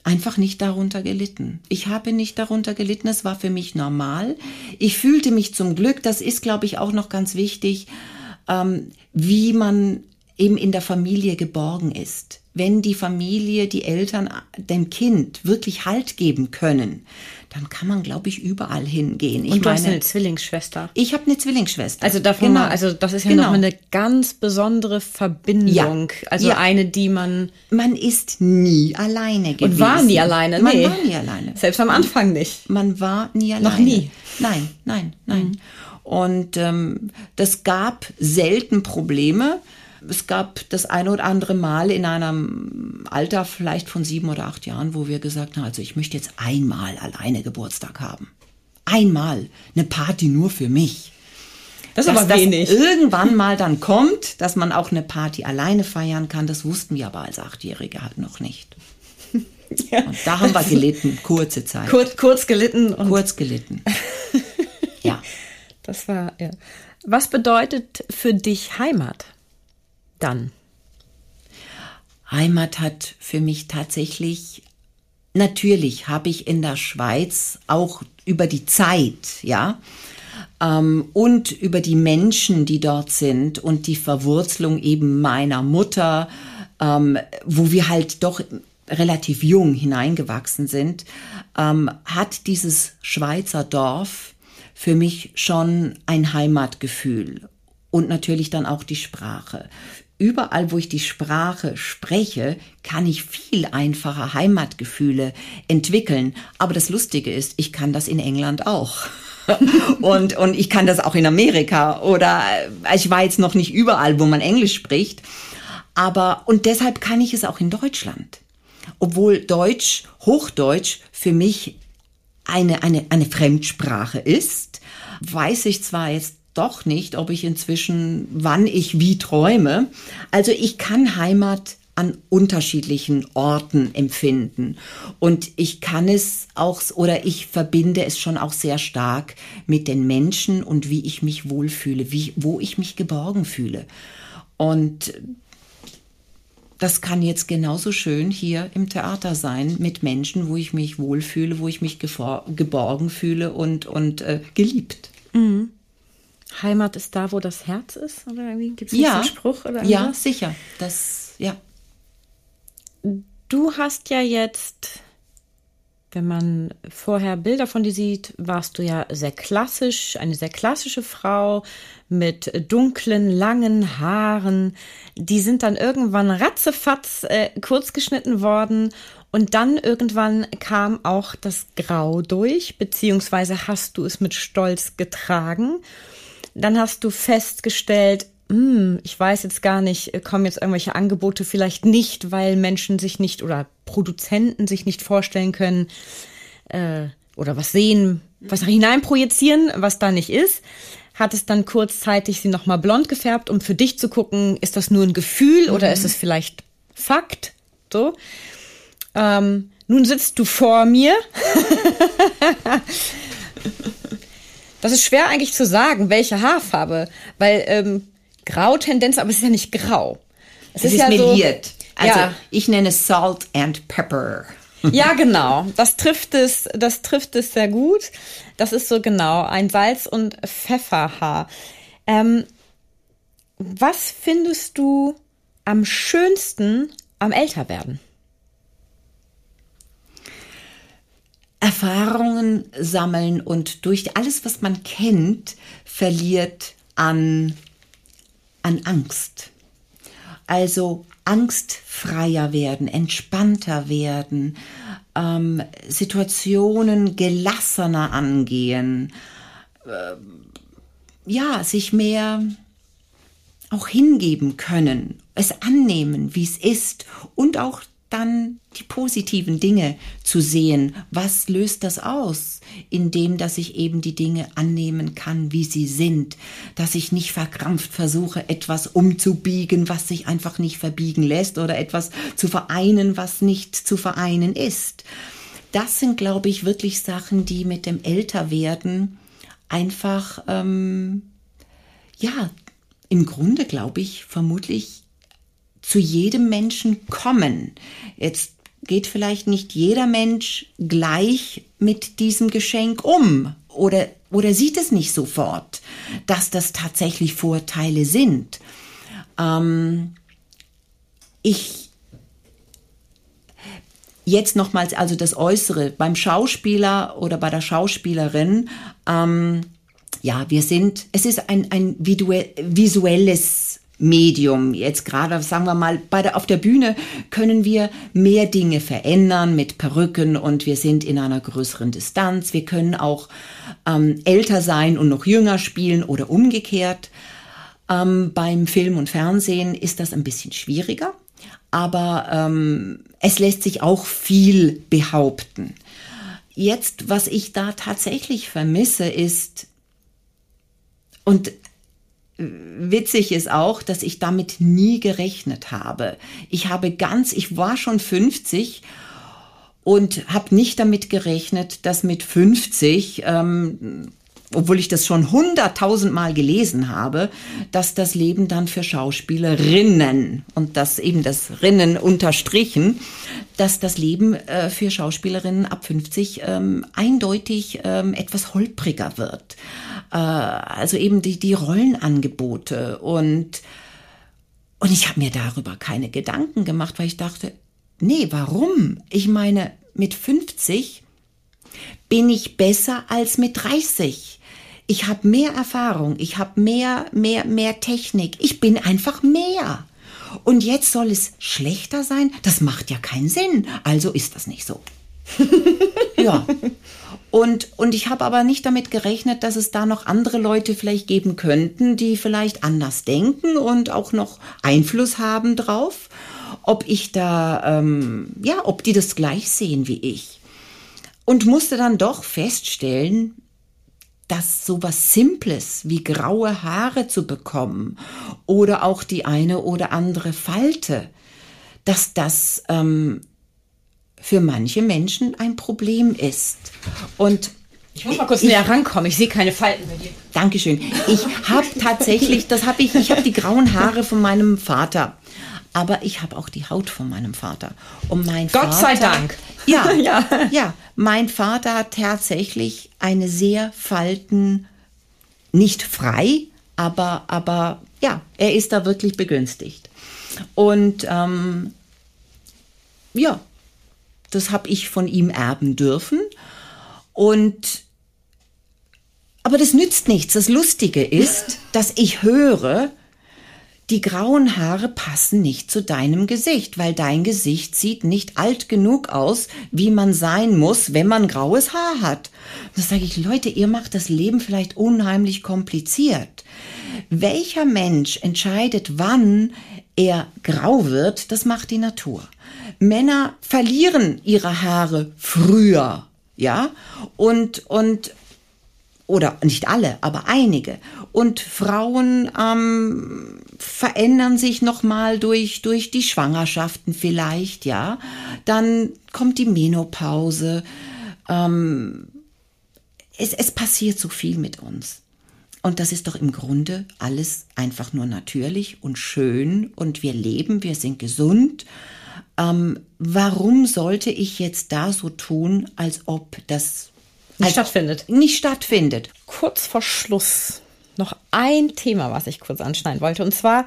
einfach nicht darunter gelitten. Ich habe nicht darunter gelitten, es war für mich normal. Ich fühlte mich zum Glück, das ist, glaube ich, auch noch ganz wichtig, ähm, wie man eben in der Familie geborgen ist. Wenn die Familie, die Eltern dem Kind wirklich Halt geben können, dann kann man, glaube ich, überall hingehen. Ich Und du meine, hast eine Zwillingsschwester. Ich habe eine Zwillingsschwester. Also davon genau. mal, also das ist ja genau. noch eine ganz besondere Verbindung. Ja. Also ja. eine, die man. Man ist nie alleine gewesen. Und war nie alleine. Nee. Man war nie alleine. Selbst am Anfang nicht. Man war nie alleine. Noch nie. Nein, nein, nein. Mhm. Und ähm, das gab selten Probleme. Es gab das eine oder andere Mal in einem Alter vielleicht von sieben oder acht Jahren, wo wir gesagt haben, also ich möchte jetzt einmal alleine Geburtstag haben. Einmal eine Party nur für mich. Das ist dass aber wenig. Das irgendwann mal dann kommt, dass man auch eine Party alleine feiern kann, das wussten wir aber als Achtjährige halt noch nicht. Ja. Und da haben wir gelitten, kurze Zeit. Kurz, kurz gelitten. Und kurz gelitten. ja. Das war, ja. Was bedeutet für dich Heimat? Dann? Heimat hat für mich tatsächlich, natürlich habe ich in der Schweiz auch über die Zeit, ja, ähm, und über die Menschen, die dort sind und die Verwurzelung eben meiner Mutter, ähm, wo wir halt doch relativ jung hineingewachsen sind, ähm, hat dieses Schweizer Dorf für mich schon ein Heimatgefühl und natürlich dann auch die Sprache. Überall, wo ich die Sprache spreche, kann ich viel einfacher Heimatgefühle entwickeln. Aber das Lustige ist, ich kann das in England auch. und, und ich kann das auch in Amerika oder äh, ich war jetzt noch nicht überall, wo man Englisch spricht. Aber, und deshalb kann ich es auch in Deutschland. Obwohl Deutsch, Hochdeutsch für mich eine, eine, eine Fremdsprache ist, weiß ich zwar jetzt doch nicht, ob ich inzwischen, wann ich wie träume. Also ich kann Heimat an unterschiedlichen Orten empfinden. Und ich kann es auch, oder ich verbinde es schon auch sehr stark mit den Menschen und wie ich mich wohlfühle, wie, wo ich mich geborgen fühle. Und das kann jetzt genauso schön hier im Theater sein mit Menschen, wo ich mich wohlfühle, wo ich mich geborgen fühle und, und äh, geliebt. Mhm. Heimat ist da, wo das Herz ist? Oder gibt es ja, einen Spruch? Oder ja, sicher. Das, ja. Du hast ja jetzt, wenn man vorher Bilder von dir sieht, warst du ja sehr klassisch, eine sehr klassische Frau mit dunklen, langen Haaren. Die sind dann irgendwann ratzefatz äh, kurz geschnitten worden und dann irgendwann kam auch das Grau durch, beziehungsweise hast du es mit Stolz getragen. Dann hast du festgestellt, hm, ich weiß jetzt gar nicht, äh, kommen jetzt irgendwelche Angebote vielleicht nicht, weil Menschen sich nicht oder Produzenten sich nicht vorstellen können äh, oder was sehen, was hineinprojizieren, was da nicht ist. Hat es dann kurzzeitig sie nochmal blond gefärbt, um für dich zu gucken, ist das nur ein Gefühl mhm. oder ist es vielleicht Fakt? So. Ähm, nun sitzt du vor mir. das ist schwer eigentlich zu sagen, welche Haarfarbe, weil ähm, Grautendenz, aber es ist ja nicht grau. Es, es ist, ist ja meliert. So, also ja. ich nenne es Salt and Pepper. Ja, genau. Das trifft es, das trifft es sehr gut. Das ist so genau ein Salz- und Pfefferhaar. Ähm, was findest du am schönsten am Älterwerden? Erfahrungen sammeln und durch alles, was man kennt, verliert an, an Angst. Also angstfreier werden, entspannter werden, ähm, Situationen gelassener angehen, äh, ja, sich mehr auch hingeben können, es annehmen, wie es ist und auch dann die positiven Dinge zu sehen. Was löst das aus? Indem, dass ich eben die Dinge annehmen kann, wie sie sind, dass ich nicht verkrampft versuche, etwas umzubiegen, was sich einfach nicht verbiegen lässt oder etwas zu vereinen, was nicht zu vereinen ist. Das sind, glaube ich, wirklich Sachen, die mit dem Älterwerden einfach, ähm, ja, im Grunde, glaube ich, vermutlich zu jedem Menschen kommen. Jetzt geht vielleicht nicht jeder Mensch gleich mit diesem Geschenk um oder, oder sieht es nicht sofort, dass das tatsächlich Vorteile sind. Ähm, ich jetzt nochmals also das Äußere beim Schauspieler oder bei der Schauspielerin. Ähm, ja, wir sind, es ist ein, ein visuelles Medium. Jetzt gerade, sagen wir mal, bei der, auf der Bühne können wir mehr Dinge verändern mit Perücken und wir sind in einer größeren Distanz. Wir können auch ähm, älter sein und noch jünger spielen oder umgekehrt. Ähm, beim Film und Fernsehen ist das ein bisschen schwieriger, aber ähm, es lässt sich auch viel behaupten. Jetzt, was ich da tatsächlich vermisse, ist, und witzig ist auch, dass ich damit nie gerechnet habe. Ich habe ganz, ich war schon 50 und habe nicht damit gerechnet, dass mit 50 ähm, obwohl ich das schon hunderttausendmal gelesen habe, dass das Leben dann für Schauspielerinnen und das eben das Rinnen unterstrichen, dass das Leben äh, für Schauspielerinnen ab 50 ähm, eindeutig ähm, etwas holpriger wird. Äh, also eben die, die Rollenangebote und und ich habe mir darüber keine Gedanken gemacht, weil ich dachte, nee, warum? Ich meine, mit 50 bin ich besser als mit 30. Ich habe mehr Erfahrung, ich habe mehr, mehr, mehr Technik. Ich bin einfach mehr. Und jetzt soll es schlechter sein? Das macht ja keinen Sinn. Also ist das nicht so. ja. Und, und ich habe aber nicht damit gerechnet, dass es da noch andere Leute vielleicht geben könnten, die vielleicht anders denken und auch noch Einfluss haben drauf, ob ich da, ähm, ja, ob die das gleich sehen wie ich. Und musste dann doch feststellen, dass sowas Simples wie graue Haare zu bekommen oder auch die eine oder andere Falte, dass das ähm, für manche Menschen ein Problem ist. Und ich muss mal kurz ich, näher rankommen. Ich sehe keine Falten bei dir. Dankeschön. Ich habe tatsächlich, das habe ich, ich habe die grauen Haare von meinem Vater aber ich habe auch die Haut von meinem Vater. Und mein Gott Vater, sei Dank. Ja, ja, ja. Mein Vater hat tatsächlich eine sehr Falten, nicht frei, aber, aber ja, er ist da wirklich begünstigt. Und ähm, ja, das habe ich von ihm erben dürfen. Und aber das nützt nichts. Das Lustige ist, dass ich höre, die grauen Haare passen nicht zu deinem Gesicht, weil dein Gesicht sieht nicht alt genug aus, wie man sein muss, wenn man graues Haar hat. Das sage ich, Leute, ihr macht das Leben vielleicht unheimlich kompliziert. Welcher Mensch entscheidet, wann er grau wird? Das macht die Natur. Männer verlieren ihre Haare früher, ja? Und, und, oder nicht alle, aber einige. Und Frauen ähm, verändern sich nochmal durch, durch die Schwangerschaften vielleicht, ja. Dann kommt die Menopause. Ähm, es, es passiert so viel mit uns. Und das ist doch im Grunde alles einfach nur natürlich und schön und wir leben, wir sind gesund. Ähm, warum sollte ich jetzt da so tun, als ob das nicht stattfindet? Nicht stattfindet. Kurz vor Schluss noch ein Thema, was ich kurz anschneiden wollte. Und zwar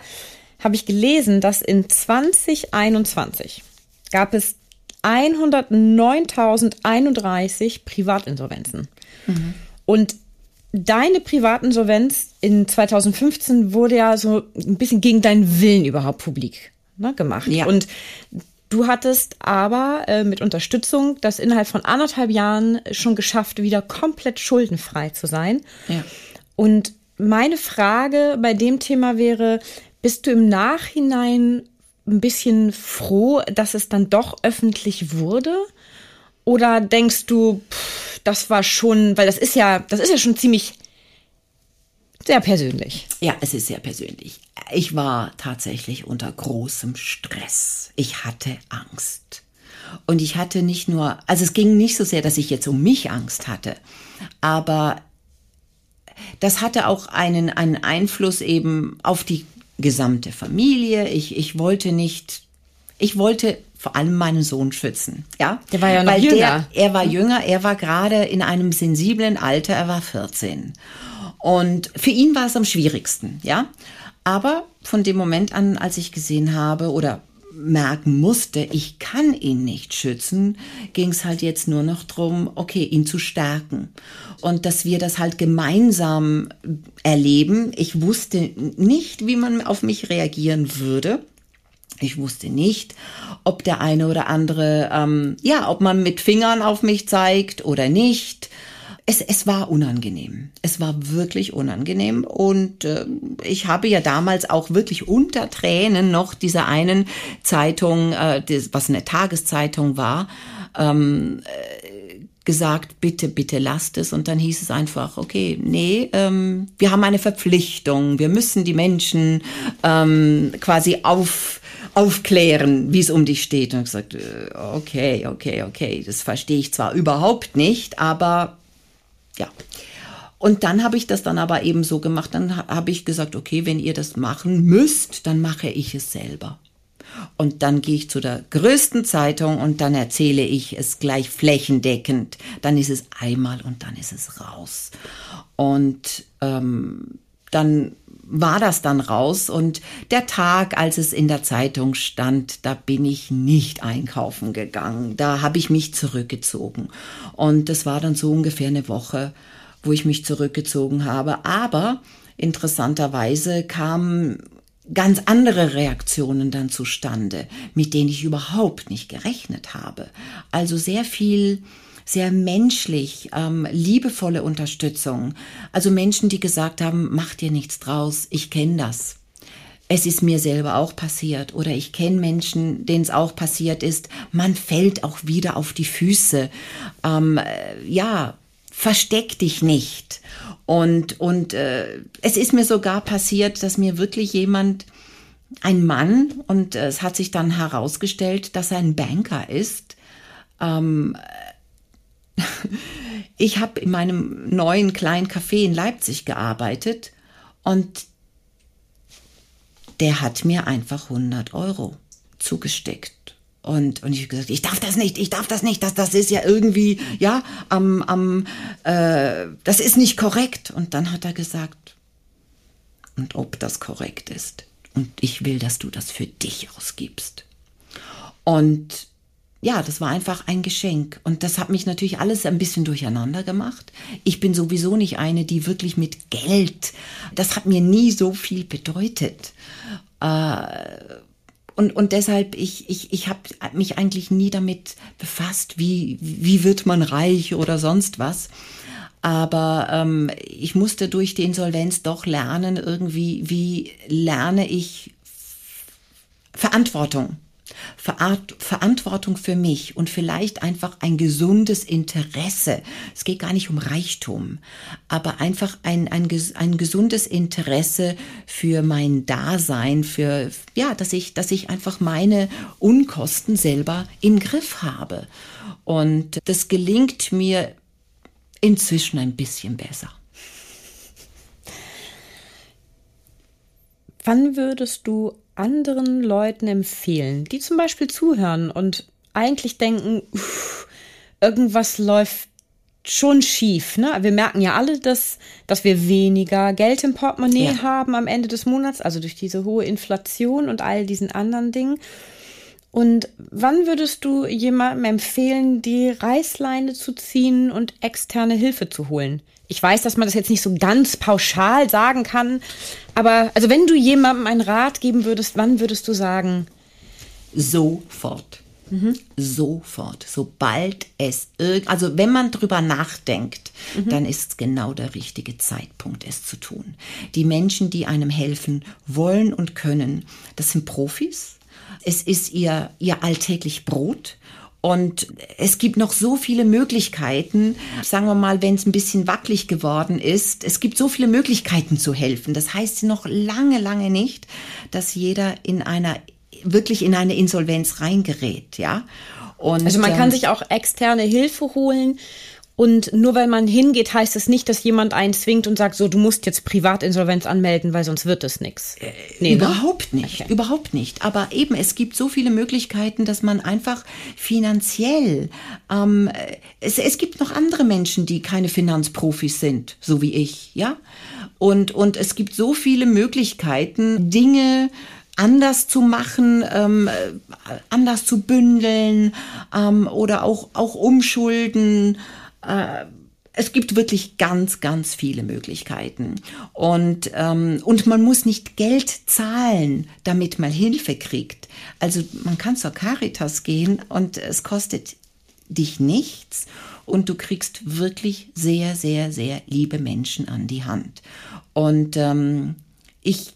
habe ich gelesen, dass in 2021 gab es 109.031 Privatinsolvenzen. Mhm. Und deine Privatinsolvenz in 2015 wurde ja so ein bisschen gegen deinen Willen überhaupt publik ne, gemacht. Ja. Und du hattest aber äh, mit Unterstützung das innerhalb von anderthalb Jahren schon geschafft, wieder komplett schuldenfrei zu sein. Ja. Und meine Frage bei dem Thema wäre, bist du im Nachhinein ein bisschen froh, dass es dann doch öffentlich wurde? Oder denkst du, pff, das war schon, weil das ist ja, das ist ja schon ziemlich sehr persönlich. Ja, es ist sehr persönlich. Ich war tatsächlich unter großem Stress. Ich hatte Angst. Und ich hatte nicht nur, also es ging nicht so sehr, dass ich jetzt um mich Angst hatte, aber das hatte auch einen, einen Einfluss eben auf die gesamte Familie. Ich, ich wollte nicht, ich wollte vor allem meinen Sohn schützen. Ja, der war ja noch Weil jünger. Der, er war jünger, er war gerade in einem sensiblen Alter, er war 14. Und für ihn war es am schwierigsten, ja. Aber von dem Moment an, als ich gesehen habe oder merken musste, ich kann ihn nicht schützen, ging es halt jetzt nur noch drum, okay, ihn zu stärken. Und dass wir das halt gemeinsam erleben. Ich wusste nicht, wie man auf mich reagieren würde. Ich wusste nicht, ob der eine oder andere, ähm, ja, ob man mit Fingern auf mich zeigt oder nicht es, es war unangenehm. Es war wirklich unangenehm. Und äh, ich habe ja damals auch wirklich unter Tränen noch dieser einen Zeitung, äh, das, was eine Tageszeitung war, ähm, äh, gesagt, bitte, bitte lasst es. Und dann hieß es einfach, okay, nee, ähm, wir haben eine Verpflichtung. Wir müssen die Menschen ähm, quasi auf aufklären, wie es um dich steht. Und gesagt, äh, okay, okay, okay, das verstehe ich zwar überhaupt nicht, aber ja. Und dann habe ich das dann aber eben so gemacht, dann habe ich gesagt, okay, wenn ihr das machen müsst, dann mache ich es selber. Und dann gehe ich zu der größten Zeitung und dann erzähle ich es gleich flächendeckend. Dann ist es einmal und dann ist es raus. Und ähm, dann war das dann raus und der Tag, als es in der Zeitung stand, da bin ich nicht einkaufen gegangen. Da habe ich mich zurückgezogen. Und das war dann so ungefähr eine Woche, wo ich mich zurückgezogen habe. Aber interessanterweise kamen ganz andere Reaktionen dann zustande, mit denen ich überhaupt nicht gerechnet habe. Also sehr viel sehr menschlich, ähm, liebevolle Unterstützung. Also Menschen, die gesagt haben, mach dir nichts draus, ich kenne das. Es ist mir selber auch passiert oder ich kenne Menschen, denen es auch passiert ist. Man fällt auch wieder auf die Füße. Ähm, äh, ja, versteck dich nicht. Und, und äh, es ist mir sogar passiert, dass mir wirklich jemand, ein Mann, und äh, es hat sich dann herausgestellt, dass er ein Banker ist, ähm, ich habe in meinem neuen kleinen Café in Leipzig gearbeitet und der hat mir einfach 100 Euro zugesteckt. Und, und ich habe gesagt, ich darf das nicht, ich darf das nicht, das, das ist ja irgendwie, ja, am, am, äh, das ist nicht korrekt. Und dann hat er gesagt, und ob das korrekt ist. Und ich will, dass du das für dich ausgibst. Und ja, das war einfach ein Geschenk. Und das hat mich natürlich alles ein bisschen durcheinander gemacht. Ich bin sowieso nicht eine, die wirklich mit Geld, das hat mir nie so viel bedeutet. Äh, und, und deshalb, ich, ich, ich habe mich eigentlich nie damit befasst, wie, wie wird man reich oder sonst was. Aber ähm, ich musste durch die Insolvenz doch lernen, irgendwie, wie lerne ich Verantwortung Verantwortung für mich und vielleicht einfach ein gesundes Interesse. Es geht gar nicht um Reichtum, aber einfach ein, ein, ein gesundes Interesse für mein Dasein, für, ja, dass ich, dass ich einfach meine Unkosten selber im Griff habe. Und das gelingt mir inzwischen ein bisschen besser. Wann würdest du anderen Leuten empfehlen, die zum Beispiel zuhören und eigentlich denken, uff, irgendwas läuft schon schief. Ne? Wir merken ja alle, dass, dass wir weniger Geld im Portemonnaie ja. haben am Ende des Monats, also durch diese hohe Inflation und all diesen anderen Dingen. Und wann würdest du jemandem empfehlen, die Reißleine zu ziehen und externe Hilfe zu holen? Ich weiß, dass man das jetzt nicht so ganz pauschal sagen kann, aber also wenn du jemandem einen Rat geben würdest, wann würdest du sagen? Sofort. Mhm. Sofort, sobald es irgend, also wenn man drüber nachdenkt, mhm. dann ist es genau der richtige Zeitpunkt, es zu tun. Die Menschen, die einem helfen wollen und können, das sind Profis. Es ist ihr, ihr alltäglich Brot. Und es gibt noch so viele Möglichkeiten, sagen wir mal, wenn es ein bisschen wackelig geworden ist, es gibt so viele Möglichkeiten zu helfen. Das heißt noch lange, lange nicht, dass jeder in einer, wirklich in eine Insolvenz reingerät, ja. Und, also man kann ähm, sich auch externe Hilfe holen und nur weil man hingeht, heißt es nicht, dass jemand einen zwingt und sagt, so, du musst jetzt Privatinsolvenz anmelden, weil sonst wird es nichts. Äh, nee, ne? überhaupt ne? nicht, okay. überhaupt nicht. Aber eben, es gibt so viele Möglichkeiten, dass man einfach finanziell, ähm, es, es gibt noch andere Menschen, die keine Finanzprofis sind, so wie ich, ja. Und, und es gibt so viele Möglichkeiten, Dinge, anders zu machen, ähm, anders zu bündeln ähm, oder auch, auch umschulden äh, es gibt wirklich ganz, ganz viele Möglichkeiten. Und, ähm, und man muss nicht Geld zahlen, damit man Hilfe kriegt. Also man kann zur Caritas gehen und es kostet dich nichts und du kriegst wirklich sehr, sehr, sehr liebe Menschen an die Hand. Und ähm, ich,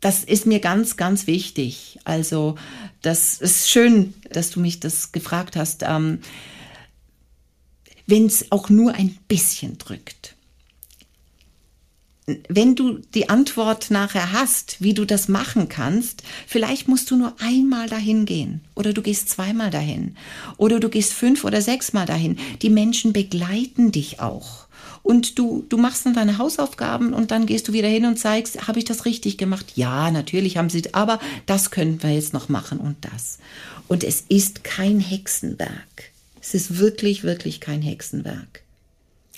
das ist mir ganz, ganz wichtig. Also das ist schön, dass du mich das gefragt hast. Ähm, wenn es auch nur ein bisschen drückt. wenn du die Antwort nachher hast, wie du das machen kannst, vielleicht musst du nur einmal dahin gehen oder du gehst zweimal dahin oder du gehst fünf oder sechsmal dahin. Die Menschen begleiten dich auch. Und du, du machst dann deine Hausaufgaben und dann gehst du wieder hin und zeigst, habe ich das richtig gemacht? Ja, natürlich haben sie, aber das können wir jetzt noch machen und das. Und es ist kein Hexenwerk. Es ist wirklich, wirklich kein Hexenwerk.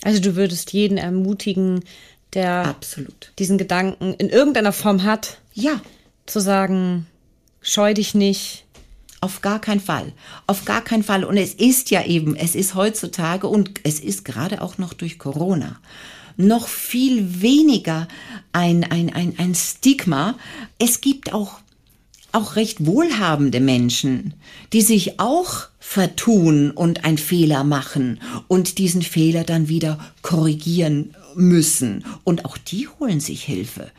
Also du würdest jeden ermutigen, der Absolut. diesen Gedanken in irgendeiner Form hat, Ja, zu sagen, scheu dich nicht. Auf gar keinen Fall. Auf gar keinen Fall. Und es ist ja eben, es ist heutzutage und es ist gerade auch noch durch Corona noch viel weniger ein, ein, ein, ein Stigma. Es gibt auch, auch recht wohlhabende Menschen, die sich auch vertun und einen Fehler machen und diesen Fehler dann wieder korrigieren müssen. Und auch die holen sich Hilfe.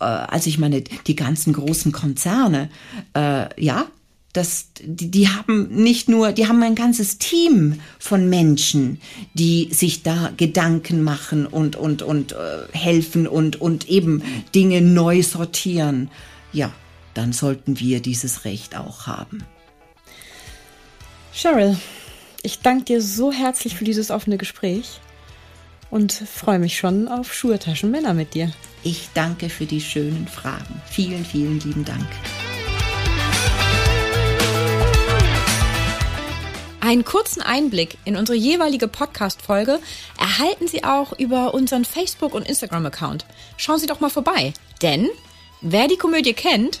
Äh, Also ich meine, die ganzen großen Konzerne, äh, ja, das, die, die haben nicht nur, die haben ein ganzes Team von Menschen, die sich da Gedanken machen und, und, und äh, helfen und, und eben Dinge neu sortieren. Ja, dann sollten wir dieses Recht auch haben. Cheryl, ich danke dir so herzlich für dieses offene Gespräch und freue mich schon auf Schuhtaschen Männer mit dir. Ich danke für die schönen Fragen. Vielen, vielen lieben Dank. Einen kurzen Einblick in unsere jeweilige Podcast-Folge erhalten Sie auch über unseren Facebook- und Instagram-Account. Schauen Sie doch mal vorbei, denn wer die Komödie kennt,